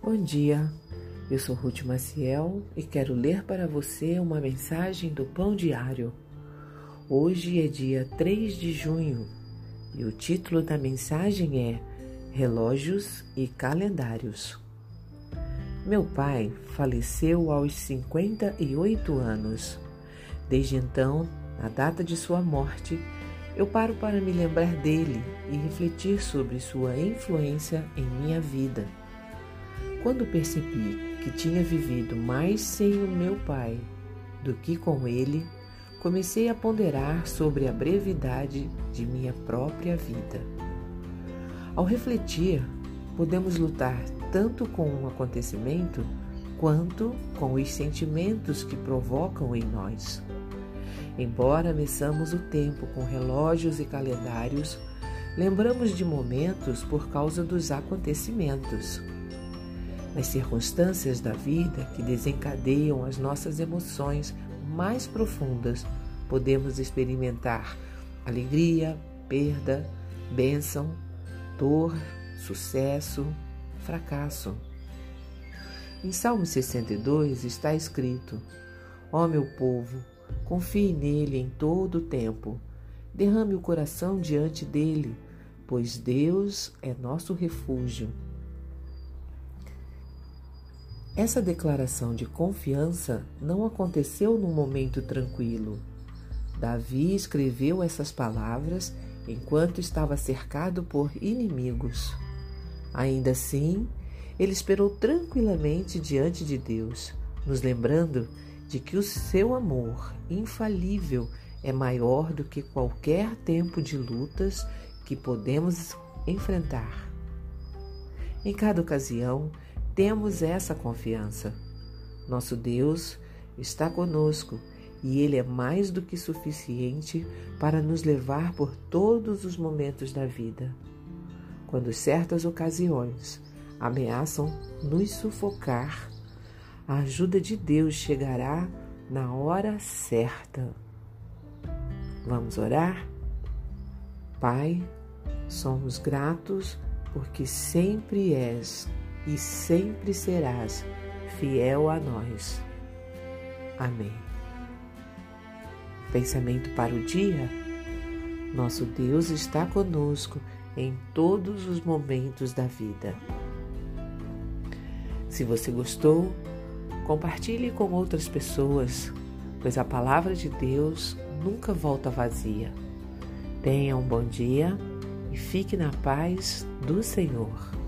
Bom dia, eu sou Ruth Maciel e quero ler para você uma mensagem do Pão Diário. Hoje é dia 3 de junho e o título da mensagem é Relógios e Calendários. Meu pai faleceu aos 58 anos. Desde então, na data de sua morte, eu paro para me lembrar dele e refletir sobre sua influência em minha vida. Quando percebi que tinha vivido mais sem o meu pai do que com ele, comecei a ponderar sobre a brevidade de minha própria vida. Ao refletir, podemos lutar tanto com um acontecimento quanto com os sentimentos que provocam em nós. Embora meçamos o tempo com relógios e calendários, lembramos de momentos por causa dos acontecimentos. Nas circunstâncias da vida que desencadeiam as nossas emoções mais profundas, podemos experimentar alegria, perda, bênção, dor, sucesso, fracasso. Em Salmo 62 está escrito: Ó oh, meu povo, confie nele em todo o tempo, derrame o coração diante dele, pois Deus é nosso refúgio essa declaração de confiança não aconteceu num momento tranquilo. Davi escreveu essas palavras enquanto estava cercado por inimigos. Ainda assim, ele esperou tranquilamente diante de Deus, nos lembrando de que o seu amor infalível é maior do que qualquer tempo de lutas que podemos enfrentar. Em cada ocasião, temos essa confiança. Nosso Deus está conosco e Ele é mais do que suficiente para nos levar por todos os momentos da vida. Quando certas ocasiões ameaçam nos sufocar, a ajuda de Deus chegará na hora certa. Vamos orar? Pai, somos gratos porque sempre és e sempre serás fiel a nós. Amém. Pensamento para o dia? Nosso Deus está conosco em todos os momentos da vida. Se você gostou, compartilhe com outras pessoas, pois a palavra de Deus nunca volta vazia. Tenha um bom dia e fique na paz do Senhor.